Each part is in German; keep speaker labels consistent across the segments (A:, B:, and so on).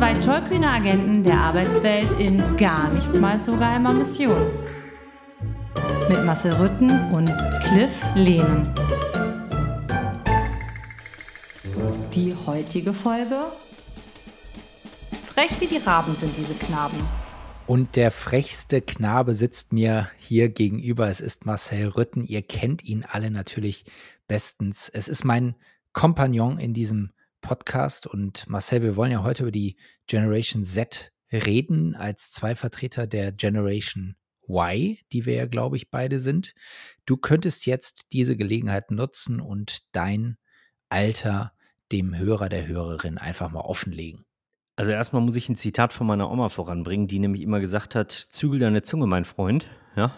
A: Zwei tollkühne Agenten der Arbeitswelt in gar nicht mal so geheimer Mission. Mit Marcel Rütten und Cliff Lehnen. Die heutige Folge? Frech wie die Raben sind diese Knaben.
B: Und der frechste Knabe sitzt mir hier gegenüber. Es ist Marcel Rütten. Ihr kennt ihn alle natürlich bestens. Es ist mein Kompagnon in diesem Podcast. Und Marcel, wir wollen ja heute über die Generation Z reden, als zwei Vertreter der Generation Y, die wir ja, glaube ich, beide sind. Du könntest jetzt diese Gelegenheit nutzen und dein Alter dem Hörer, der Hörerin einfach mal offenlegen.
C: Also erstmal muss ich ein Zitat von meiner Oma voranbringen, die nämlich immer gesagt hat, zügel deine Zunge, mein Freund. Ja.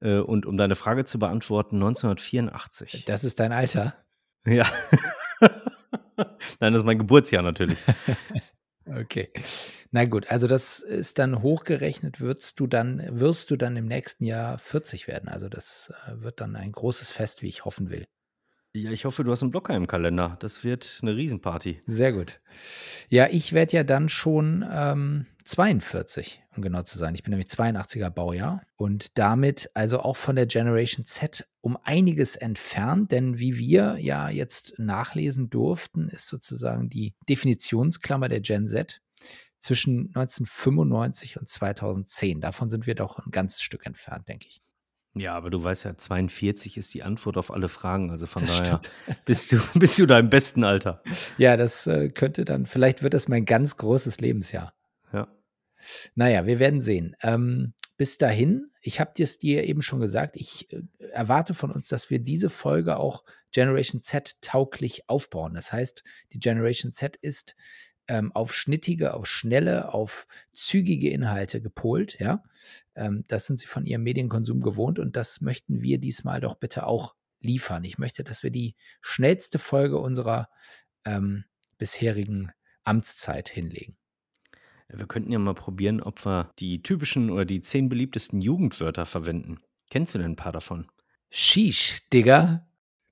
C: Äh, und um deine Frage zu beantworten, 1984.
B: Das ist dein Alter?
C: Ja. Nein, das ist mein Geburtsjahr natürlich.
B: okay. Na gut, also das ist dann hochgerechnet, wirst du dann, wirst du dann im nächsten Jahr 40 werden. Also das äh, wird dann ein großes Fest, wie ich hoffen will.
C: Ja, ich hoffe, du hast einen Blocker im Kalender. Das wird eine Riesenparty.
B: Sehr gut. Ja, ich werde ja dann schon ähm, 42, um genau zu sein. Ich bin nämlich 82er Baujahr und damit also auch von der Generation Z um einiges entfernt, denn wie wir ja jetzt nachlesen durften, ist sozusagen die Definitionsklammer der Gen Z zwischen 1995 und 2010. Davon sind wir doch ein ganzes Stück entfernt, denke ich.
C: Ja, aber du weißt ja, 42 ist die Antwort auf alle Fragen. Also von das daher bist du, bist du da im besten Alter.
B: Ja, das äh, könnte dann, vielleicht wird das mein ganz großes Lebensjahr.
C: Ja.
B: Naja, wir werden sehen. Ähm, bis dahin, ich habe es dir eben schon gesagt, ich äh, erwarte von uns, dass wir diese Folge auch Generation Z tauglich aufbauen. Das heißt, die Generation Z ist ähm, auf schnittige, auf schnelle, auf zügige Inhalte gepolt. Ja, ähm, das sind sie von ihrem Medienkonsum gewohnt und das möchten wir diesmal doch bitte auch liefern. Ich möchte, dass wir die schnellste Folge unserer ähm, bisherigen Amtszeit hinlegen.
C: Wir könnten ja mal probieren, ob wir die typischen oder die zehn beliebtesten Jugendwörter verwenden. Kennst du denn ein paar davon?
B: Sheesh, Digger.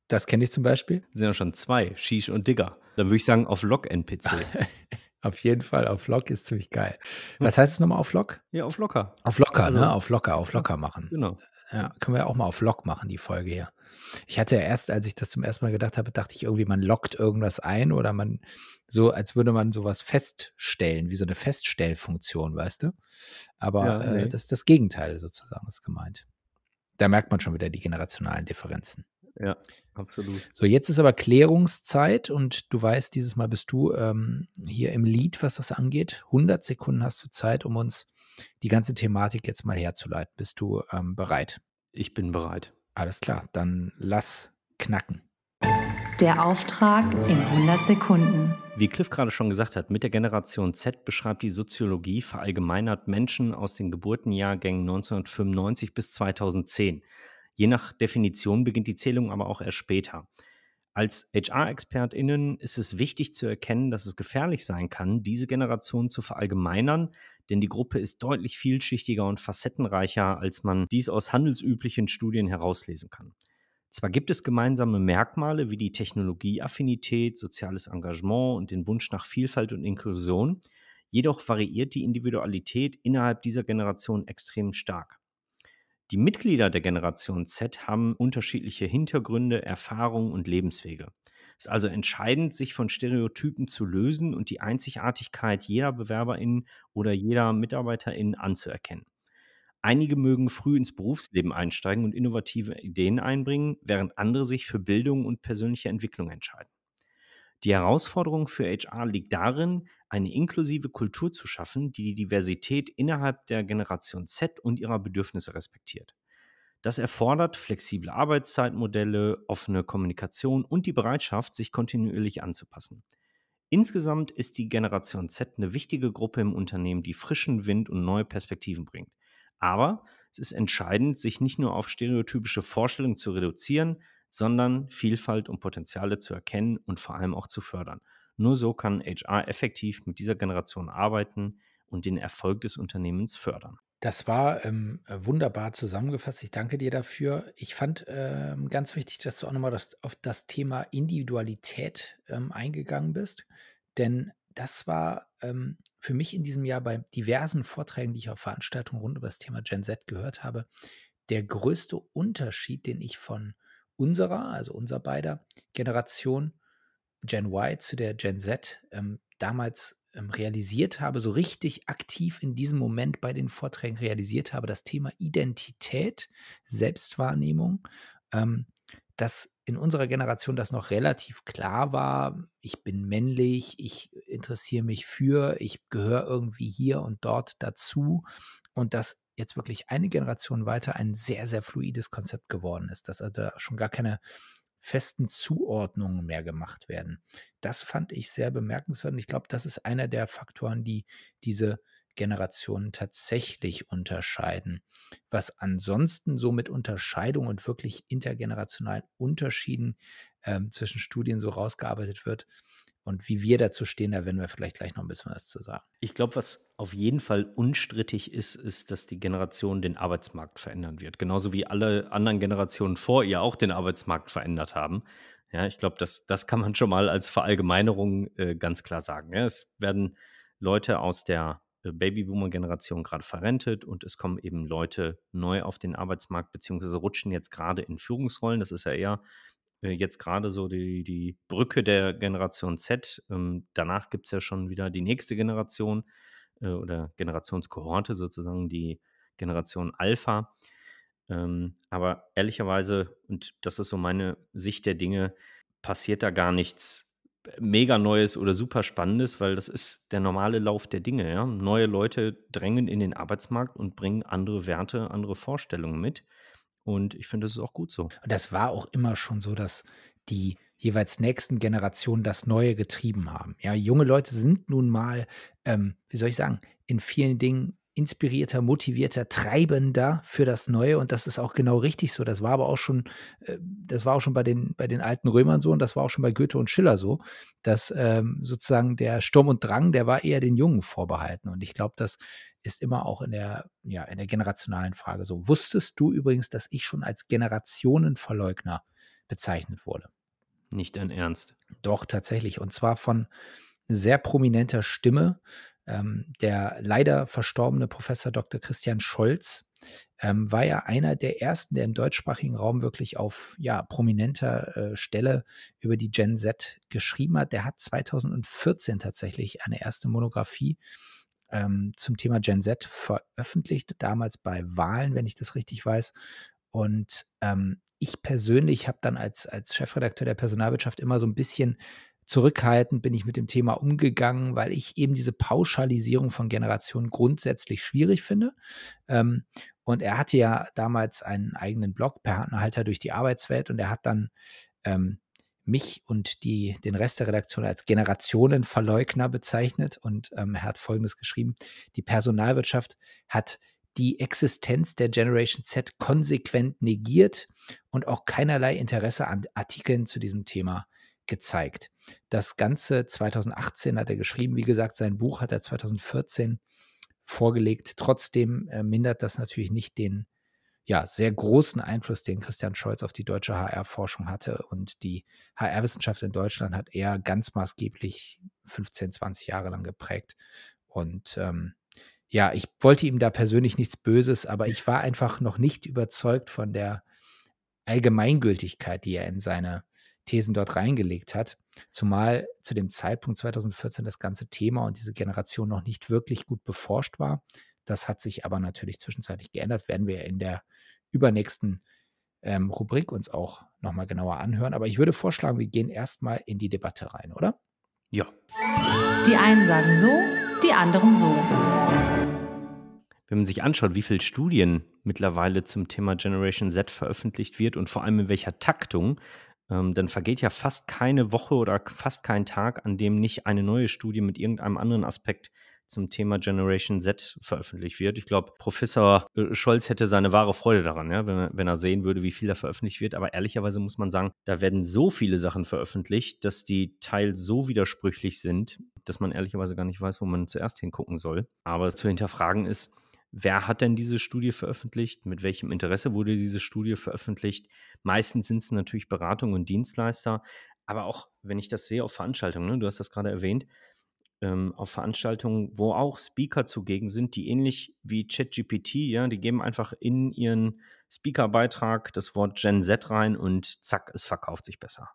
B: Das kenne ich zum Beispiel.
C: Das sind ja schon zwei, Sheesh und Digger. Dann würde ich sagen auf Log-NPC.
B: auf jeden Fall, auf Log ist ziemlich geil. Was heißt es nochmal auf Log?
C: Ja, auf Locker.
B: Auf Locker, also, ne? Auf Locker, auf Locker machen.
C: Genau.
B: Ja, können wir auch mal auf Log machen, die Folge hier. Ich hatte ja erst, als ich das zum ersten Mal gedacht habe, dachte ich irgendwie, man lockt irgendwas ein oder man so, als würde man sowas feststellen, wie so eine Feststellfunktion, weißt du? Aber ja, nee. äh, das ist das Gegenteil sozusagen, ist gemeint. Da merkt man schon wieder die generationalen Differenzen.
C: Ja, absolut.
B: So, jetzt ist aber Klärungszeit und du weißt, dieses Mal bist du ähm, hier im Lied, was das angeht. 100 Sekunden hast du Zeit, um uns die ganze Thematik jetzt mal herzuleiten. Bist du ähm, bereit?
C: Ich bin bereit.
B: Alles klar, dann lass knacken.
A: Der Auftrag in 100 Sekunden.
C: Wie Cliff gerade schon gesagt hat, mit der Generation Z beschreibt die Soziologie verallgemeinert Menschen aus den Geburtenjahrgängen 1995 bis 2010. Je nach Definition beginnt die Zählung aber auch erst später. Als HR-ExpertInnen ist es wichtig zu erkennen, dass es gefährlich sein kann, diese Generation zu verallgemeinern, denn die Gruppe ist deutlich vielschichtiger und facettenreicher, als man dies aus handelsüblichen Studien herauslesen kann. Zwar gibt es gemeinsame Merkmale wie die Technologieaffinität, soziales Engagement und den Wunsch nach Vielfalt und Inklusion, jedoch variiert die Individualität innerhalb dieser Generation extrem stark. Die Mitglieder der Generation Z haben unterschiedliche Hintergründe, Erfahrungen und Lebenswege. Es ist also entscheidend, sich von Stereotypen zu lösen und die Einzigartigkeit jeder Bewerberin oder jeder Mitarbeiterin anzuerkennen. Einige mögen früh ins Berufsleben einsteigen und innovative Ideen einbringen, während andere sich für Bildung und persönliche Entwicklung entscheiden. Die Herausforderung für HR liegt darin, eine inklusive Kultur zu schaffen, die die Diversität innerhalb der Generation Z und ihrer Bedürfnisse respektiert. Das erfordert flexible Arbeitszeitmodelle, offene Kommunikation und die Bereitschaft, sich kontinuierlich anzupassen. Insgesamt ist die Generation Z eine wichtige Gruppe im Unternehmen, die frischen Wind und neue Perspektiven bringt. Aber es ist entscheidend, sich nicht nur auf stereotypische Vorstellungen zu reduzieren, sondern Vielfalt und Potenziale zu erkennen und vor allem auch zu fördern. Nur so kann HR effektiv mit dieser Generation arbeiten und den Erfolg des Unternehmens fördern.
B: Das war ähm, wunderbar zusammengefasst. Ich danke dir dafür. Ich fand ähm, ganz wichtig, dass du auch nochmal das, auf das Thema Individualität ähm, eingegangen bist. Denn das war ähm, für mich in diesem Jahr bei diversen Vorträgen, die ich auf Veranstaltungen rund über das Thema Gen Z gehört habe, der größte Unterschied, den ich von unserer, also unser beider Generation Gen Y zu der Gen Z ähm, damals realisiert habe, so richtig aktiv in diesem Moment bei den Vorträgen realisiert habe, das Thema Identität, Selbstwahrnehmung, ähm, dass in unserer Generation das noch relativ klar war, ich bin männlich, ich interessiere mich für, ich gehöre irgendwie hier und dort dazu und dass jetzt wirklich eine Generation weiter ein sehr, sehr fluides Konzept geworden ist, dass also da schon gar keine festen Zuordnungen mehr gemacht werden. Das fand ich sehr bemerkenswert und ich glaube, das ist einer der Faktoren, die diese Generationen tatsächlich unterscheiden. Was ansonsten so mit Unterscheidung und wirklich intergenerationalen Unterschieden ähm, zwischen Studien so rausgearbeitet wird, und wie wir dazu stehen, da werden wir vielleicht gleich noch ein bisschen was zu sagen.
C: Ich glaube, was auf jeden Fall unstrittig ist, ist, dass die Generation den Arbeitsmarkt verändern wird. Genauso wie alle anderen Generationen vor ihr auch den Arbeitsmarkt verändert haben. Ja, ich glaube, das, das kann man schon mal als Verallgemeinerung äh, ganz klar sagen. Ja, es werden Leute aus der äh, Babyboomer-Generation gerade verrentet und es kommen eben Leute neu auf den Arbeitsmarkt, beziehungsweise rutschen jetzt gerade in Führungsrollen. Das ist ja eher äh, jetzt gerade so die, die Brücke der Generation Z. Ähm, danach gibt es ja schon wieder die nächste Generation äh, oder Generationskohorte sozusagen, die Generation Alpha. Ähm, aber ehrlicherweise, und das ist so meine Sicht der Dinge, passiert da gar nichts mega Neues oder super Spannendes, weil das ist der normale Lauf der Dinge. Ja? Neue Leute drängen in den Arbeitsmarkt und bringen andere Werte, andere Vorstellungen mit. Und ich finde, das ist auch gut so.
B: Und das war auch immer schon so, dass die jeweils nächsten Generationen das Neue getrieben haben. Ja, junge Leute sind nun mal, ähm, wie soll ich sagen, in vielen Dingen inspirierter, motivierter, treibender für das Neue und das ist auch genau richtig so. Das war aber auch schon, äh, das war auch schon bei den, bei den alten Römern so und das war auch schon bei Goethe und Schiller so, dass ähm, sozusagen der Sturm und Drang, der war eher den Jungen vorbehalten und ich glaube, das ist immer auch in der, ja, in der generationalen Frage so. Wusstest du übrigens, dass ich schon als Generationenverleugner bezeichnet wurde?
C: Nicht dein Ernst.
B: Doch, tatsächlich. Und zwar von sehr prominenter Stimme. Ähm, der leider verstorbene Professor Dr. Christian Scholz ähm, war ja einer der ersten, der im deutschsprachigen Raum wirklich auf ja, prominenter äh, Stelle über die Gen Z geschrieben hat. Der hat 2014 tatsächlich eine erste Monographie ähm, zum Thema Gen Z veröffentlicht, damals bei Wahlen, wenn ich das richtig weiß. Und ähm, ich persönlich habe dann als, als Chefredakteur der Personalwirtschaft immer so ein bisschen zurückhaltend bin ich mit dem Thema umgegangen, weil ich eben diese Pauschalisierung von Generationen grundsätzlich schwierig finde. Ähm, und er hatte ja damals einen eigenen Blog, Partnerhalter durch die Arbeitswelt, und er hat dann ähm, mich und die, den Rest der Redaktion als Generationenverleugner bezeichnet und ähm, er hat Folgendes geschrieben. Die Personalwirtschaft hat die Existenz der Generation Z konsequent negiert und auch keinerlei Interesse an Artikeln zu diesem Thema gezeigt. Das Ganze 2018 hat er geschrieben. Wie gesagt, sein Buch hat er 2014 vorgelegt. Trotzdem äh, mindert das natürlich nicht den ja, sehr großen Einfluss, den Christian Scholz auf die deutsche HR-Forschung hatte. Und die HR-Wissenschaft in Deutschland hat er ganz maßgeblich 15, 20 Jahre lang geprägt. Und ähm, ja, ich wollte ihm da persönlich nichts Böses, aber ich war einfach noch nicht überzeugt von der Allgemeingültigkeit, die er in seine Thesen dort reingelegt hat. Zumal zu dem Zeitpunkt 2014 das ganze Thema und diese Generation noch nicht wirklich gut beforscht war. Das hat sich aber natürlich zwischenzeitlich geändert, werden wir in der übernächsten ähm, Rubrik uns auch nochmal genauer anhören. Aber ich würde vorschlagen, wir gehen erstmal in die Debatte rein, oder?
C: Ja.
A: Die einen sagen so, die anderen so.
C: Wenn man sich anschaut, wie viele Studien mittlerweile zum Thema Generation Z veröffentlicht wird und vor allem in welcher Taktung, ähm, dann vergeht ja fast keine Woche oder fast kein Tag, an dem nicht eine neue Studie mit irgendeinem anderen Aspekt zum Thema Generation Z veröffentlicht wird. Ich glaube, Professor äh, Scholz hätte seine wahre Freude daran, ja, wenn, er, wenn er sehen würde, wie viel da veröffentlicht wird. Aber ehrlicherweise muss man sagen, da werden so viele Sachen veröffentlicht, dass die teils so widersprüchlich sind, dass man ehrlicherweise gar nicht weiß, wo man zuerst hingucken soll. Aber zu hinterfragen ist, wer hat denn diese Studie veröffentlicht? Mit welchem Interesse wurde diese Studie veröffentlicht? Meistens sind es natürlich Beratungen und Dienstleister. Aber auch, wenn ich das sehe auf Veranstaltungen, ne, du hast das gerade erwähnt, ähm, auf Veranstaltungen, wo auch Speaker zugegen sind, die ähnlich wie ChatGPT, ja, die geben einfach in ihren Speaker-Beitrag das Wort Gen Z rein und zack, es verkauft sich besser.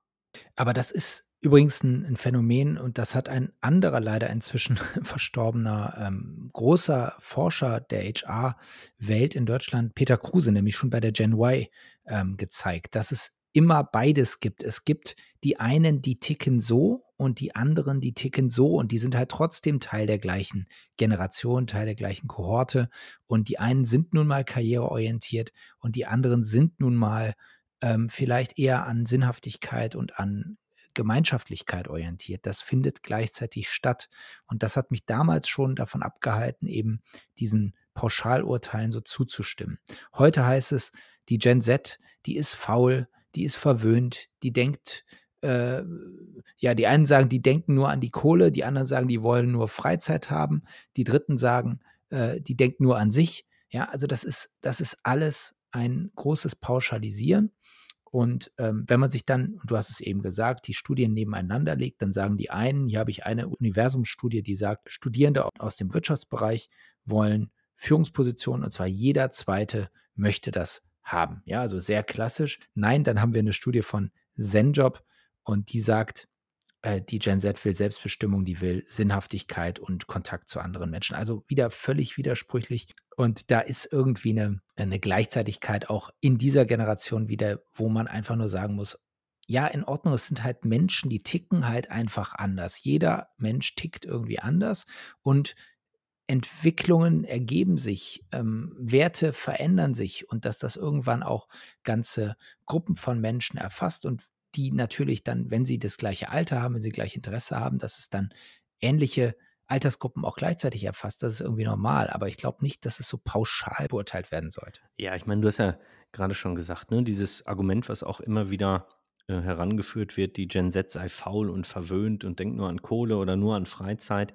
B: Aber das ist übrigens ein, ein Phänomen und das hat ein anderer, leider inzwischen verstorbener, ähm, großer Forscher der HR-Welt in Deutschland, Peter Kruse, nämlich schon bei der Gen Y ähm, gezeigt, dass es immer beides gibt. Es gibt die einen, die ticken so und die anderen, die ticken so und die sind halt trotzdem Teil der gleichen Generation, Teil der gleichen Kohorte und die einen sind nun mal karriereorientiert und die anderen sind nun mal ähm, vielleicht eher an Sinnhaftigkeit und an Gemeinschaftlichkeit orientiert. Das findet gleichzeitig statt und das hat mich damals schon davon abgehalten, eben diesen Pauschalurteilen so zuzustimmen. Heute heißt es, die Gen Z, die ist faul, die ist verwöhnt, die denkt, äh, ja, die einen sagen, die denken nur an die Kohle, die anderen sagen, die wollen nur Freizeit haben, die dritten sagen, äh, die denken nur an sich. Ja, also das ist, das ist alles ein großes Pauschalisieren. Und ähm, wenn man sich dann, und du hast es eben gesagt, die Studien nebeneinander legt, dann sagen die einen, hier habe ich eine Universumsstudie, die sagt, Studierende aus dem Wirtschaftsbereich wollen Führungspositionen, und zwar jeder zweite möchte das haben. Ja, also sehr klassisch. Nein, dann haben wir eine Studie von ZenJob und die sagt, äh, die Gen Z will Selbstbestimmung, die will Sinnhaftigkeit und Kontakt zu anderen Menschen. Also wieder völlig widersprüchlich. Und da ist irgendwie eine, eine Gleichzeitigkeit auch in dieser Generation wieder, wo man einfach nur sagen muss, ja, in Ordnung, es sind halt Menschen, die ticken halt einfach anders. Jeder Mensch tickt irgendwie anders und Entwicklungen ergeben sich, ähm, Werte verändern sich und dass das irgendwann auch ganze Gruppen von Menschen erfasst und die natürlich dann, wenn sie das gleiche Alter haben, wenn sie gleich Interesse haben, dass es dann ähnliche Altersgruppen auch gleichzeitig erfasst. Das ist irgendwie normal, aber ich glaube nicht, dass es so pauschal beurteilt werden sollte.
C: Ja, ich meine, du hast ja gerade schon gesagt, ne, dieses Argument, was auch immer wieder äh, herangeführt wird, die Gen Z sei faul und verwöhnt und denkt nur an Kohle oder nur an Freizeit.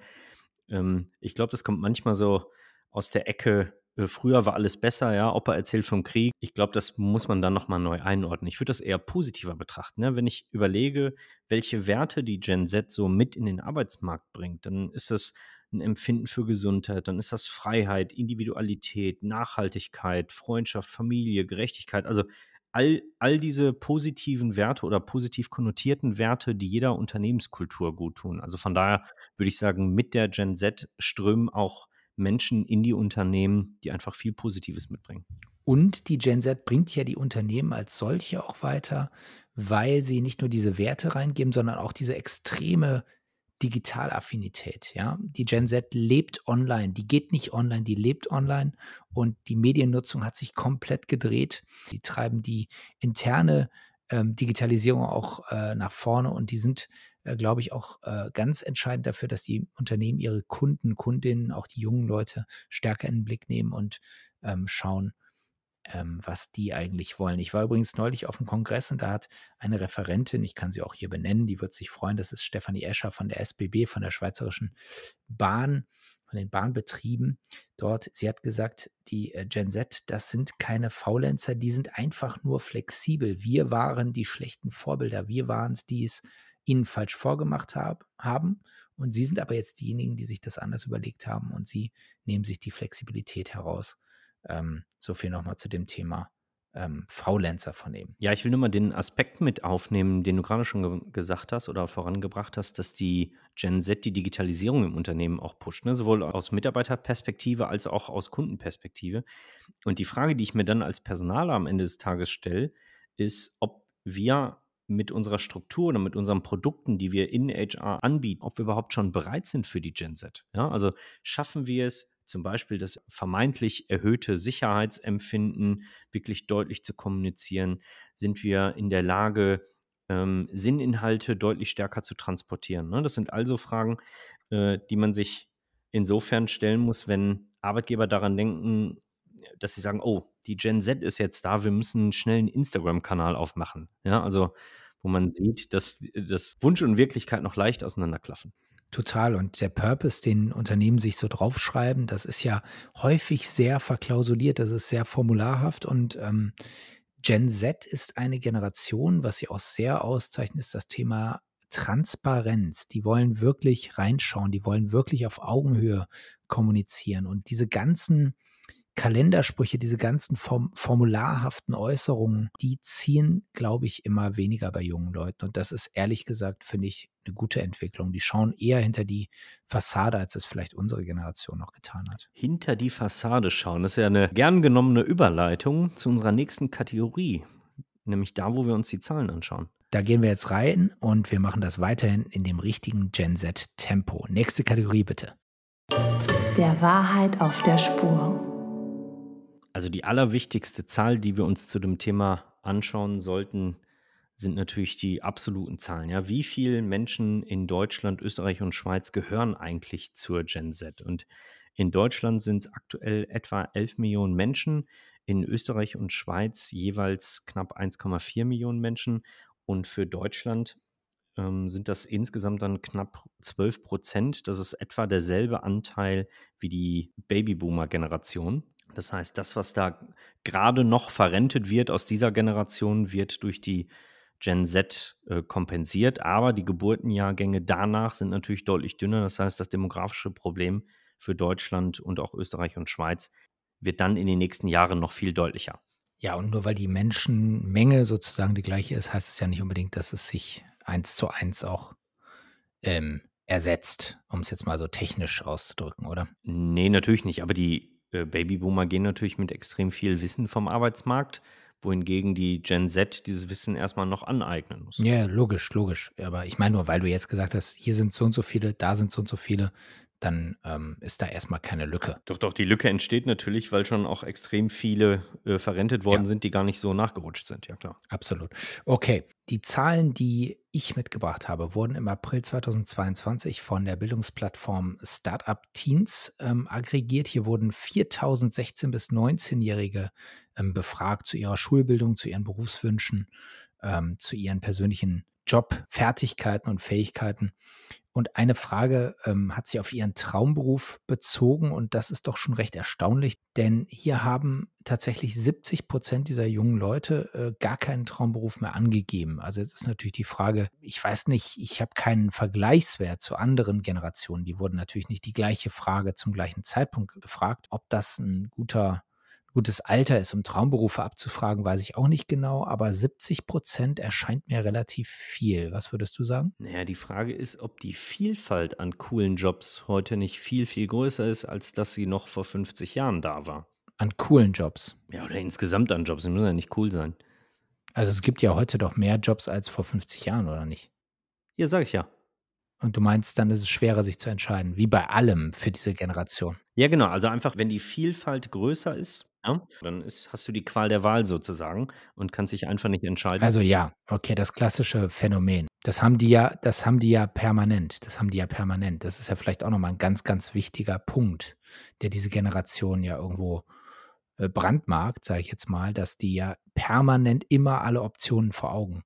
C: Ähm, ich glaube, das kommt manchmal so aus der Ecke, früher war alles besser, ja, Opa erzählt vom Krieg. Ich glaube, das muss man dann nochmal neu einordnen. Ich würde das eher positiver betrachten. Ne? Wenn ich überlege, welche Werte die Gen Z so mit in den Arbeitsmarkt bringt, dann ist das ein Empfinden für Gesundheit, dann ist das Freiheit, Individualität, Nachhaltigkeit, Freundschaft, Familie, Gerechtigkeit. Also all, all diese positiven Werte oder positiv konnotierten Werte, die jeder Unternehmenskultur gut tun. Also von daher würde ich sagen, mit der Gen Z strömen auch Menschen in die Unternehmen, die einfach viel Positives mitbringen.
B: Und die Gen Z bringt ja die Unternehmen als solche auch weiter, weil sie nicht nur diese Werte reingeben, sondern auch diese extreme Digitalaffinität, ja. Die Gen Z lebt online, die geht nicht online, die lebt online und die Mediennutzung hat sich komplett gedreht. Die treiben die interne ähm, Digitalisierung auch äh, nach vorne und die sind, äh, glaube ich, auch äh, ganz entscheidend dafür, dass die Unternehmen ihre Kunden, Kundinnen, auch die jungen Leute stärker in den Blick nehmen und ähm, schauen, ähm, was die eigentlich wollen. Ich war übrigens neulich auf dem Kongress und da hat eine Referentin, ich kann sie auch hier benennen, die wird sich freuen, das ist Stefanie Escher von der SBB, von der Schweizerischen Bahn, von den Bahnbetrieben dort. Sie hat gesagt, die äh, Gen Z, das sind keine Faulenzer, die sind einfach nur flexibel. Wir waren die schlechten Vorbilder, wir waren es, die es ihnen falsch vorgemacht hab, haben. Und sie sind aber jetzt diejenigen, die sich das anders überlegt haben und sie nehmen sich die Flexibilität heraus. Ähm, so viel nochmal zu dem Thema ähm, Faulenzer von ihm.
C: Ja, ich will nur mal den Aspekt mit aufnehmen, den du gerade schon ge gesagt hast oder vorangebracht hast, dass die Gen Z die Digitalisierung im Unternehmen auch pusht, ne? sowohl aus Mitarbeiterperspektive als auch aus Kundenperspektive. Und die Frage, die ich mir dann als Personaler am Ende des Tages stelle, ist, ob wir mit unserer Struktur oder mit unseren Produkten, die wir in HR anbieten, ob wir überhaupt schon bereit sind für die Gen Z. Ja, also schaffen wir es, zum Beispiel das vermeintlich erhöhte Sicherheitsempfinden wirklich deutlich zu kommunizieren? Sind wir in der Lage, ähm, Sinninhalte deutlich stärker zu transportieren. Ne? Das sind also Fragen, äh, die man sich insofern stellen muss, wenn Arbeitgeber daran denken, dass sie sagen, oh, die Gen Z ist jetzt da, wir müssen schnell einen Instagram-Kanal aufmachen. Ja, also wo man sieht, dass das Wunsch und Wirklichkeit noch leicht auseinanderklaffen.
B: Total. Und der Purpose, den Unternehmen sich so draufschreiben, das ist ja häufig sehr verklausuliert, das ist sehr formularhaft und ähm, Gen Z ist eine Generation, was sie auch sehr auszeichnet, ist das Thema Transparenz. Die wollen wirklich reinschauen, die wollen wirklich auf Augenhöhe kommunizieren. Und diese ganzen Kalendersprüche, diese ganzen form formularhaften Äußerungen, die ziehen, glaube ich, immer weniger bei jungen Leuten. Und das ist ehrlich gesagt, finde ich, eine gute Entwicklung. Die schauen eher hinter die Fassade, als es vielleicht unsere Generation noch getan hat.
C: Hinter die Fassade schauen, das ist ja eine gern genommene Überleitung zu unserer nächsten Kategorie, nämlich da, wo wir uns die Zahlen anschauen.
B: Da gehen wir jetzt rein und wir machen das weiterhin in dem richtigen Gen Z-Tempo. Nächste Kategorie bitte.
A: Der Wahrheit auf der Spur.
C: Also die allerwichtigste Zahl, die wir uns zu dem Thema anschauen sollten, sind natürlich die absoluten Zahlen. Ja, wie viele Menschen in Deutschland, Österreich und Schweiz gehören eigentlich zur Gen Z? Und in Deutschland sind es aktuell etwa 11 Millionen Menschen, in Österreich und Schweiz jeweils knapp 1,4 Millionen Menschen. Und für Deutschland ähm, sind das insgesamt dann knapp 12 Prozent. Das ist etwa derselbe Anteil wie die Babyboomer-Generation. Das heißt, das, was da gerade noch verrentet wird aus dieser Generation, wird durch die Gen Z äh, kompensiert, aber die Geburtenjahrgänge danach sind natürlich deutlich dünner. Das heißt, das demografische Problem für Deutschland und auch Österreich und Schweiz wird dann in den nächsten Jahren noch viel deutlicher.
B: Ja, und nur weil die Menschenmenge sozusagen die gleiche ist, heißt es ja nicht unbedingt, dass es sich eins zu eins auch ähm, ersetzt, um es jetzt mal so technisch auszudrücken, oder?
C: Nee, natürlich nicht. Aber die äh, Babyboomer gehen natürlich mit extrem viel Wissen vom Arbeitsmarkt, wohingegen die Gen Z dieses Wissen erstmal noch aneignen muss.
B: Ja, logisch, logisch. Aber ich meine nur, weil du jetzt gesagt hast, hier sind so und so viele, da sind so und so viele, dann ähm, ist da erstmal keine Lücke.
C: Doch, doch, die Lücke entsteht natürlich, weil schon auch extrem viele äh, verrentet worden ja. sind, die gar nicht so nachgerutscht sind, ja klar.
B: Absolut. Okay, die Zahlen, die ich mitgebracht habe, wurden im April 2022 von der Bildungsplattform Startup Teens ähm, aggregiert. Hier wurden 4016 bis 19-Jährige ähm, befragt zu ihrer Schulbildung, zu ihren Berufswünschen, ähm, zu ihren persönlichen Jobfertigkeiten und Fähigkeiten. Und eine Frage ähm, hat sie auf ihren Traumberuf bezogen und das ist doch schon recht erstaunlich, denn hier haben tatsächlich 70 Prozent dieser jungen Leute äh, gar keinen Traumberuf mehr angegeben. Also jetzt ist natürlich die Frage, ich weiß nicht, ich habe keinen Vergleichswert zu anderen Generationen. Die wurden natürlich nicht die gleiche Frage zum gleichen Zeitpunkt gefragt. Ob das ein guter gutes Alter ist, um Traumberufe abzufragen, weiß ich auch nicht genau, aber 70 Prozent erscheint mir relativ viel. Was würdest du sagen?
C: Naja, die Frage ist, ob die Vielfalt an coolen Jobs heute nicht viel, viel größer ist, als dass sie noch vor 50 Jahren da war.
B: An coolen Jobs?
C: Ja, oder insgesamt an Jobs. Die müssen ja nicht cool sein.
B: Also es gibt ja heute doch mehr Jobs als vor 50 Jahren, oder nicht?
C: Ja, sag ich ja.
B: Und du meinst, dann ist es schwerer, sich zu entscheiden, wie bei allem für diese Generation.
C: Ja, genau. Also einfach, wenn die Vielfalt größer ist, ja, dann ist, hast du die Qual der Wahl sozusagen und kannst dich einfach nicht entscheiden.
B: Also ja, okay, das klassische Phänomen. Das haben die ja, das haben die ja permanent. Das haben die ja permanent. Das ist ja vielleicht auch nochmal ein ganz, ganz wichtiger Punkt, der diese Generation ja irgendwo äh, brandmarkt, sage ich jetzt mal, dass die ja permanent immer alle Optionen vor Augen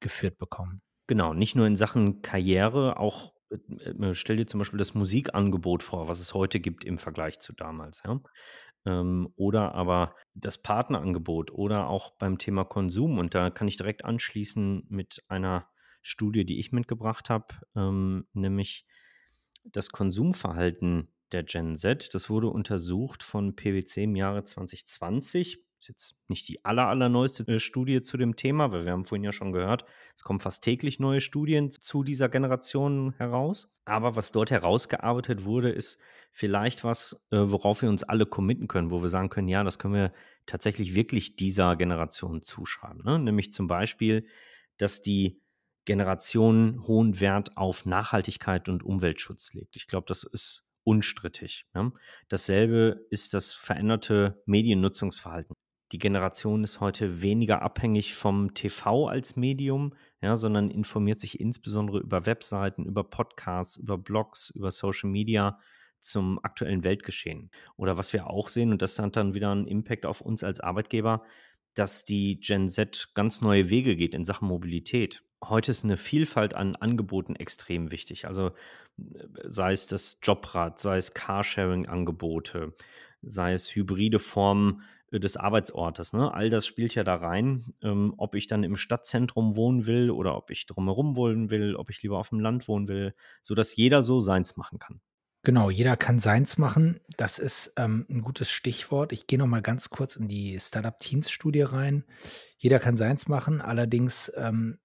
B: geführt bekommen.
C: Genau, nicht nur in Sachen Karriere, auch äh, äh, stell dir zum Beispiel das Musikangebot vor, was es heute gibt im Vergleich zu damals. Ja? Ähm, oder aber das Partnerangebot oder auch beim Thema Konsum. Und da kann ich direkt anschließen mit einer Studie, die ich mitgebracht habe, ähm, nämlich das Konsumverhalten der Gen Z. Das wurde untersucht von PwC im Jahre 2020 ist jetzt nicht die aller, allerneueste äh, Studie zu dem Thema, weil wir haben vorhin ja schon gehört, es kommen fast täglich neue Studien zu dieser Generation heraus. Aber was dort herausgearbeitet wurde, ist vielleicht was, äh, worauf wir uns alle committen können, wo wir sagen können, ja, das können wir tatsächlich wirklich dieser Generation zuschreiben. Ne? Nämlich zum Beispiel, dass die Generation hohen Wert auf Nachhaltigkeit und Umweltschutz legt. Ich glaube, das ist unstrittig. Ja? Dasselbe ist das veränderte Mediennutzungsverhalten. Die Generation ist heute weniger abhängig vom TV als Medium, ja, sondern informiert sich insbesondere über Webseiten, über Podcasts, über Blogs, über Social Media zum aktuellen Weltgeschehen. Oder was wir auch sehen, und das hat dann wieder einen Impact auf uns als Arbeitgeber, dass die Gen Z ganz neue Wege geht in Sachen Mobilität. Heute ist eine Vielfalt an Angeboten extrem wichtig. Also äh, sei es das Jobrad, sei es Carsharing-Angebote, sei es hybride Formen äh, des Arbeitsortes. Ne? All das spielt ja da rein, ähm, ob ich dann im Stadtzentrum wohnen will oder ob ich drumherum wohnen will, ob ich lieber auf dem Land wohnen will, sodass jeder so seins machen kann.
B: Genau, jeder kann seins machen. Das ist ähm, ein gutes Stichwort. Ich gehe noch mal ganz kurz in die Startup Teens Studie rein. Jeder kann seins machen. Allerdings ähm,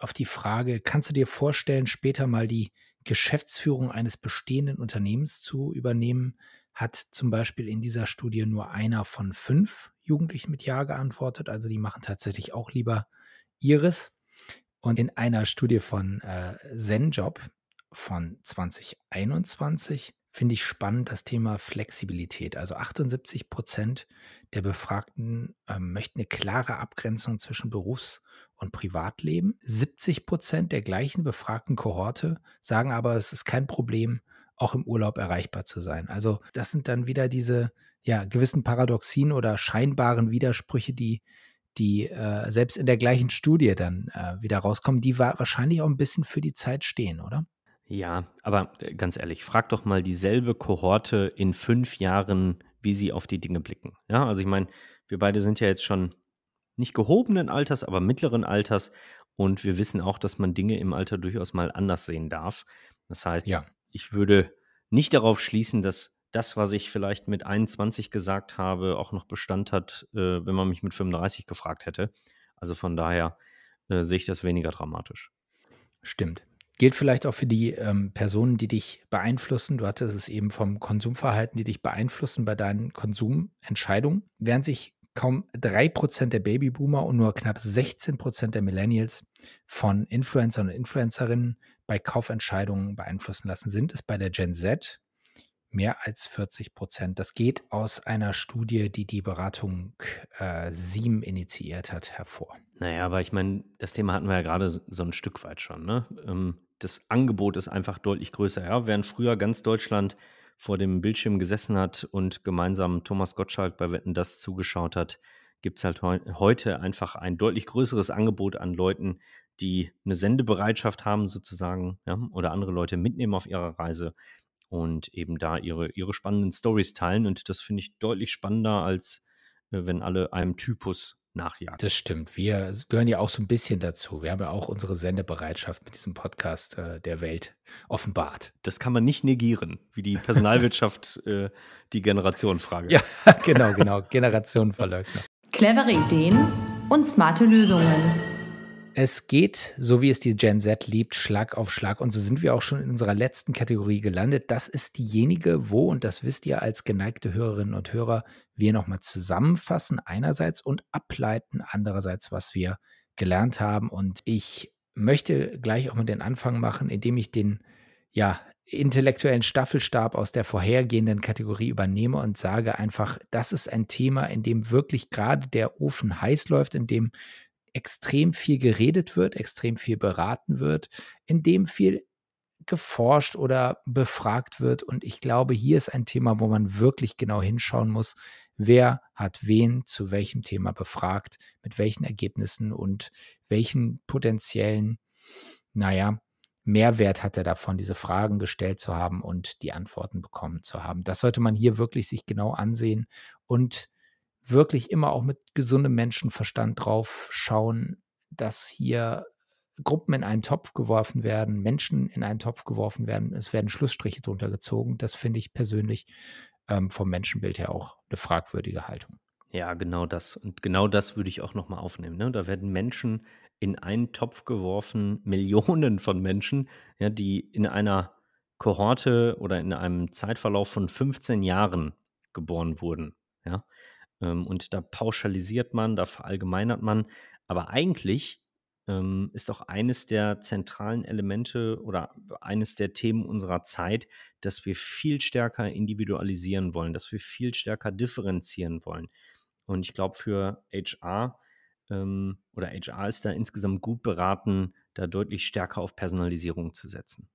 B: auf die Frage, kannst du dir vorstellen, später mal die Geschäftsführung eines bestehenden Unternehmens zu übernehmen, hat zum Beispiel in dieser Studie nur einer von fünf Jugendlichen mit Ja geantwortet. Also die machen tatsächlich auch lieber ihres. Und in einer Studie von äh, ZenJob von 2021 finde ich spannend das Thema Flexibilität. Also 78 Prozent der Befragten äh, möchten eine klare Abgrenzung zwischen Berufs- und Privatleben. 70 Prozent der gleichen befragten Kohorte sagen aber, es ist kein Problem, auch im Urlaub erreichbar zu sein. Also das sind dann wieder diese ja, gewissen Paradoxien oder scheinbaren Widersprüche, die, die äh, selbst in der gleichen Studie dann äh, wieder rauskommen, die wa wahrscheinlich auch ein bisschen für die Zeit stehen, oder?
C: Ja, aber äh, ganz ehrlich, frag doch mal dieselbe Kohorte in fünf Jahren, wie sie auf die Dinge blicken. Ja, also ich meine, wir beide sind ja jetzt schon nicht gehobenen Alters, aber mittleren Alters und wir wissen auch, dass man Dinge im Alter durchaus mal anders sehen darf. Das heißt, ja. Ich würde nicht darauf schließen, dass das, was ich vielleicht mit 21 gesagt habe, auch noch Bestand hat, äh, wenn man mich mit 35 gefragt hätte. Also von daher äh, sehe ich das weniger dramatisch.
B: Stimmt. Gilt vielleicht auch für die ähm, Personen, die dich beeinflussen. Du hattest es eben vom Konsumverhalten, die dich beeinflussen bei deinen Konsumentscheidungen. Während sich kaum 3% der Babyboomer und nur knapp 16% der Millennials von Influencern und Influencerinnen bei Kaufentscheidungen beeinflussen lassen, sind es bei der Gen Z mehr als 40 Prozent. Das geht aus einer Studie, die die Beratung äh, SIEM initiiert hat, hervor.
C: Naja, aber ich meine, das Thema hatten wir ja gerade so ein Stück weit schon. Ne? Ähm, das Angebot ist einfach deutlich größer. Ja? Während früher ganz Deutschland vor dem Bildschirm gesessen hat und gemeinsam Thomas Gottschalk bei Wetten das zugeschaut hat, gibt es halt he heute einfach ein deutlich größeres Angebot an Leuten, die eine Sendebereitschaft haben sozusagen ja, oder andere Leute mitnehmen auf ihrer Reise und eben da ihre, ihre spannenden Stories teilen. Und das finde ich deutlich spannender, als äh, wenn alle einem Typus nachjagen.
B: Das stimmt. Wir gehören ja auch so ein bisschen dazu. Wir haben ja auch unsere Sendebereitschaft mit diesem Podcast äh, der Welt offenbart.
C: Das kann man nicht negieren, wie die Personalwirtschaft äh, die Generationenfrage.
B: Ja, genau, genau. Generationenverleugner.
A: Clevere Ideen und smarte Lösungen.
B: Es geht, so wie es die Gen Z liebt, Schlag auf Schlag. Und so sind wir auch schon in unserer letzten Kategorie gelandet. Das ist diejenige, wo, und das wisst ihr als geneigte Hörerinnen und Hörer, wir nochmal zusammenfassen einerseits und ableiten andererseits, was wir gelernt haben. Und ich möchte gleich auch mal den Anfang machen, indem ich den ja, intellektuellen Staffelstab aus der vorhergehenden Kategorie übernehme und sage einfach, das ist ein Thema, in dem wirklich gerade der Ofen heiß läuft, in dem extrem viel geredet wird, extrem viel beraten wird, in dem viel geforscht oder befragt wird. Und ich glaube, hier ist ein Thema, wo man wirklich genau hinschauen muss, wer hat wen zu welchem Thema befragt, mit welchen Ergebnissen und welchen potenziellen, naja, Mehrwert hat er davon, diese Fragen gestellt zu haben und die Antworten bekommen zu haben. Das sollte man hier wirklich sich genau ansehen und wirklich immer auch mit gesundem Menschenverstand drauf schauen, dass hier Gruppen in einen Topf geworfen werden, Menschen in einen Topf geworfen werden. Es werden Schlussstriche drunter gezogen. Das finde ich persönlich ähm, vom Menschenbild her auch eine fragwürdige Haltung.
C: Ja, genau das. Und genau das würde ich auch nochmal aufnehmen. Ne? Da werden Menschen in einen Topf geworfen, Millionen von Menschen, ja, die in einer Kohorte oder in einem Zeitverlauf von 15 Jahren geboren wurden. Ja? Ähm, und da pauschalisiert man, da verallgemeinert man. Aber eigentlich ähm, ist auch eines der zentralen Elemente oder eines der Themen unserer Zeit, dass wir viel stärker individualisieren wollen, dass wir viel stärker differenzieren wollen. Und ich glaube, für HR ähm, oder HR ist da insgesamt gut beraten, da deutlich stärker auf Personalisierung zu setzen.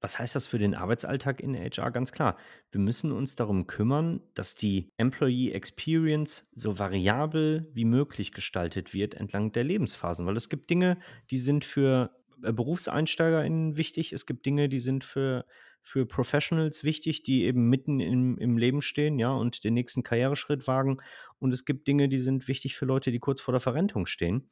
C: Was heißt das für den Arbeitsalltag in HR? Ganz klar. Wir müssen uns darum kümmern, dass die Employee Experience so variabel wie möglich gestaltet wird entlang der Lebensphasen, weil es gibt Dinge, die sind für äh, BerufseinsteigerInnen wichtig. Es gibt Dinge, die sind für, für Professionals wichtig, die eben mitten im, im Leben stehen, ja, und den nächsten Karriereschritt wagen. Und es gibt Dinge, die sind wichtig für Leute, die kurz vor der Verrentung stehen.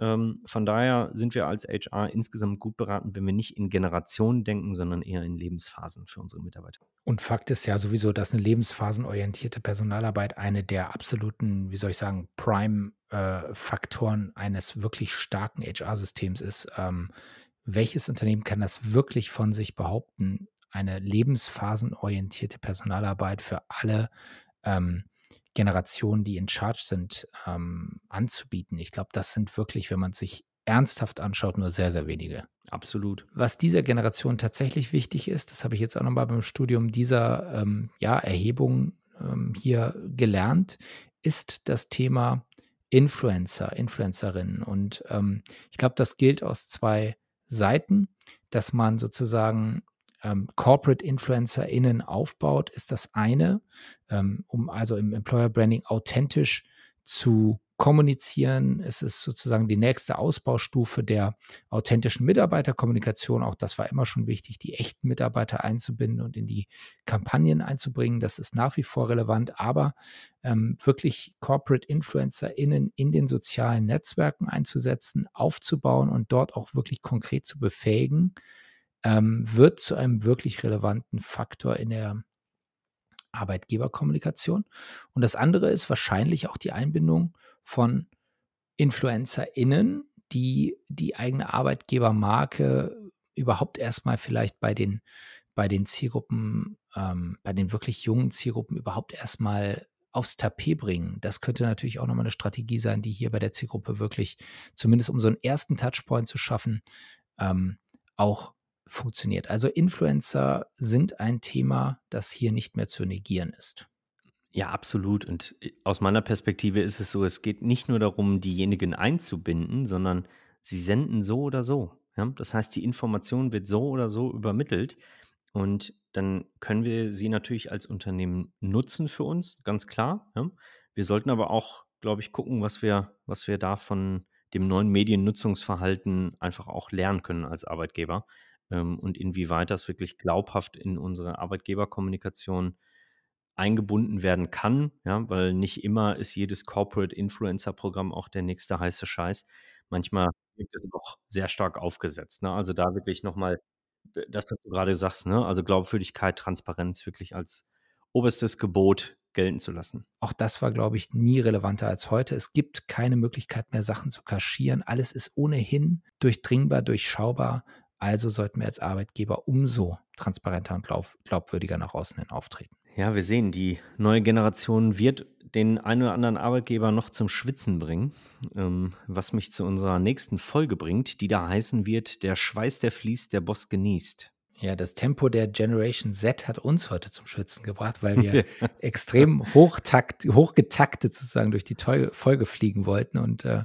C: Ähm, von daher sind wir als HR insgesamt gut beraten, wenn wir nicht in Generationen denken, sondern eher in Lebensphasen für unsere Mitarbeiter.
B: Und Fakt ist ja sowieso, dass eine lebensphasenorientierte Personalarbeit eine der absoluten, wie soll ich sagen, Prime-Faktoren äh, eines wirklich starken HR-Systems ist. Ähm, welches Unternehmen kann das wirklich von sich behaupten, eine lebensphasenorientierte Personalarbeit für alle ähm, Generationen, die in Charge sind, ähm, anzubieten. Ich glaube, das sind wirklich, wenn man sich ernsthaft anschaut, nur sehr, sehr wenige.
C: Absolut.
B: Was dieser Generation tatsächlich wichtig ist, das habe ich jetzt auch nochmal beim Studium dieser ähm, ja, Erhebung ähm, hier gelernt, ist das Thema Influencer, Influencerinnen. Und ähm, ich glaube, das gilt aus zwei Seiten, dass man sozusagen ähm, Corporate InfluencerInnen aufbaut, ist das eine, ähm, um also im Employer Branding authentisch zu kommunizieren. Es ist sozusagen die nächste Ausbaustufe der authentischen Mitarbeiterkommunikation. Auch das war immer schon wichtig, die echten Mitarbeiter einzubinden und in die Kampagnen einzubringen. Das ist nach wie vor relevant, aber ähm, wirklich Corporate InfluencerInnen in den sozialen Netzwerken einzusetzen, aufzubauen und dort auch wirklich konkret zu befähigen, ähm, wird zu einem wirklich relevanten Faktor in der Arbeitgeberkommunikation. Und das andere ist wahrscheinlich auch die Einbindung von InfluencerInnen, die die eigene Arbeitgebermarke überhaupt erstmal vielleicht bei den, bei den Zielgruppen, ähm, bei den wirklich jungen Zielgruppen überhaupt erstmal aufs Tapet bringen. Das könnte natürlich auch nochmal eine Strategie sein, die hier bei der Zielgruppe wirklich, zumindest um so einen ersten Touchpoint zu schaffen, ähm, auch funktioniert. Also Influencer sind ein Thema, das hier nicht mehr zu negieren ist.
C: Ja, absolut. Und äh, aus meiner Perspektive ist es so, es geht nicht nur darum, diejenigen einzubinden, sondern sie senden so oder so. Ja? Das heißt, die Information wird so oder so übermittelt. Und dann können wir sie natürlich als Unternehmen nutzen für uns, ganz klar. Ja? Wir sollten aber auch, glaube ich, gucken, was wir, was wir da von dem neuen Mediennutzungsverhalten einfach auch lernen können als Arbeitgeber ähm, und inwieweit das wirklich glaubhaft in unsere Arbeitgeberkommunikation eingebunden werden kann, ja, weil nicht immer ist jedes Corporate Influencer Programm auch der nächste heiße Scheiß. Manchmal wirkt es auch sehr stark aufgesetzt. Ne? Also da wirklich nochmal das, was du gerade sagst, ne? also Glaubwürdigkeit, Transparenz wirklich als oberstes Gebot gelten zu lassen.
B: Auch das war, glaube ich, nie relevanter als heute. Es gibt keine Möglichkeit mehr, Sachen zu kaschieren. Alles ist ohnehin durchdringbar, durchschaubar. Also sollten wir als Arbeitgeber umso transparenter und glaub, glaubwürdiger nach außen hin auftreten.
C: Ja, wir sehen, die neue Generation wird den einen oder anderen Arbeitgeber noch zum Schwitzen bringen, ähm, was mich zu unserer nächsten Folge bringt, die da heißen wird, der Schweiß, der fließt, der Boss genießt.
B: Ja, das Tempo der Generation Z hat uns heute zum Schwitzen gebracht, weil wir extrem hochtakt, hochgetaktet sozusagen durch die Folge fliegen wollten. Und äh,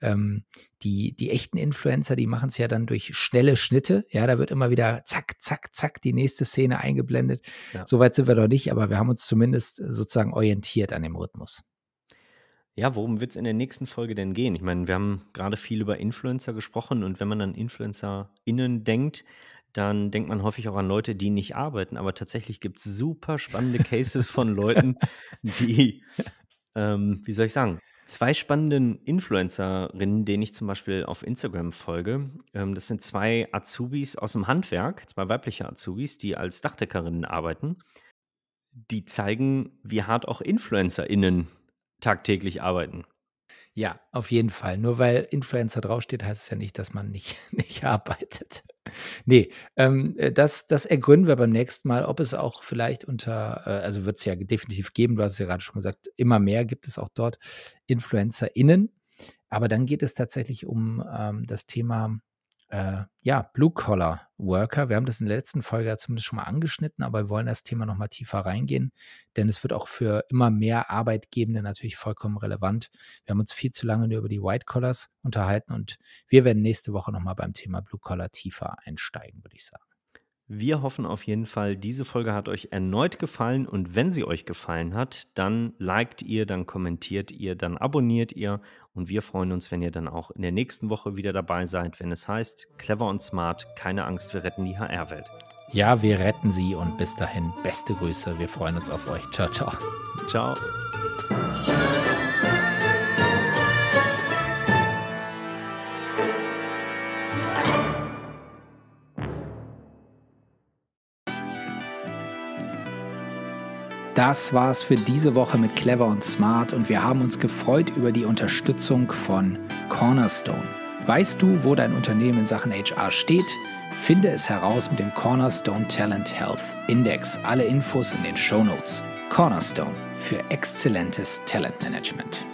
B: ähm, die, die echten Influencer, die machen es ja dann durch schnelle Schnitte. Ja, da wird immer wieder zack, zack, zack die nächste Szene eingeblendet. Ja. Soweit sind wir doch nicht, aber wir haben uns zumindest sozusagen orientiert an dem Rhythmus.
C: Ja, worum wird es in der nächsten Folge denn gehen? Ich meine, wir haben gerade viel über Influencer gesprochen und wenn man an InfluencerInnen denkt, dann denkt man häufig auch an Leute, die nicht arbeiten. Aber tatsächlich gibt es super spannende Cases von Leuten, die, ähm, wie soll ich sagen, zwei spannenden Influencerinnen, denen ich zum Beispiel auf Instagram folge. Ähm, das sind zwei Azubis aus dem Handwerk, zwei weibliche Azubis, die als Dachdeckerinnen arbeiten. Die zeigen, wie hart auch InfluencerInnen tagtäglich arbeiten.
B: Ja, auf jeden Fall. Nur weil Influencer draufsteht, heißt es ja nicht, dass man nicht, nicht arbeitet. Nee, ähm, äh, das, das ergründen wir beim nächsten Mal, ob es auch vielleicht unter, äh, also wird es ja definitiv geben, du hast es ja gerade schon gesagt, immer mehr gibt es auch dort InfluencerInnen. Aber dann geht es tatsächlich um ähm, das Thema äh, ja, Blue-Collar-Worker. Wir haben das in der letzten Folge ja zumindest schon mal angeschnitten, aber wir wollen das Thema nochmal tiefer reingehen, denn es wird auch für immer mehr Arbeitgebende natürlich vollkommen relevant. Wir haben uns viel zu lange nur über die White-Collars unterhalten und wir werden nächste Woche nochmal beim Thema Blue-Collar tiefer einsteigen, würde ich sagen.
C: Wir hoffen auf jeden Fall, diese Folge hat euch erneut gefallen und wenn sie euch gefallen hat, dann liked ihr, dann kommentiert ihr, dann abonniert ihr und wir freuen uns, wenn ihr dann auch in der nächsten Woche wieder dabei seid, wenn es heißt, clever und smart, keine Angst, wir retten die HR-Welt.
B: Ja, wir retten sie und bis dahin beste Grüße, wir freuen uns auf euch. Ciao, ciao.
C: Ciao.
B: Das war's für diese Woche mit Clever und Smart und wir haben uns gefreut über die Unterstützung von Cornerstone. Weißt du, wo dein Unternehmen in Sachen HR steht? Finde es heraus mit dem Cornerstone Talent Health Index. Alle Infos in den Show Notes. Cornerstone für exzellentes Talentmanagement.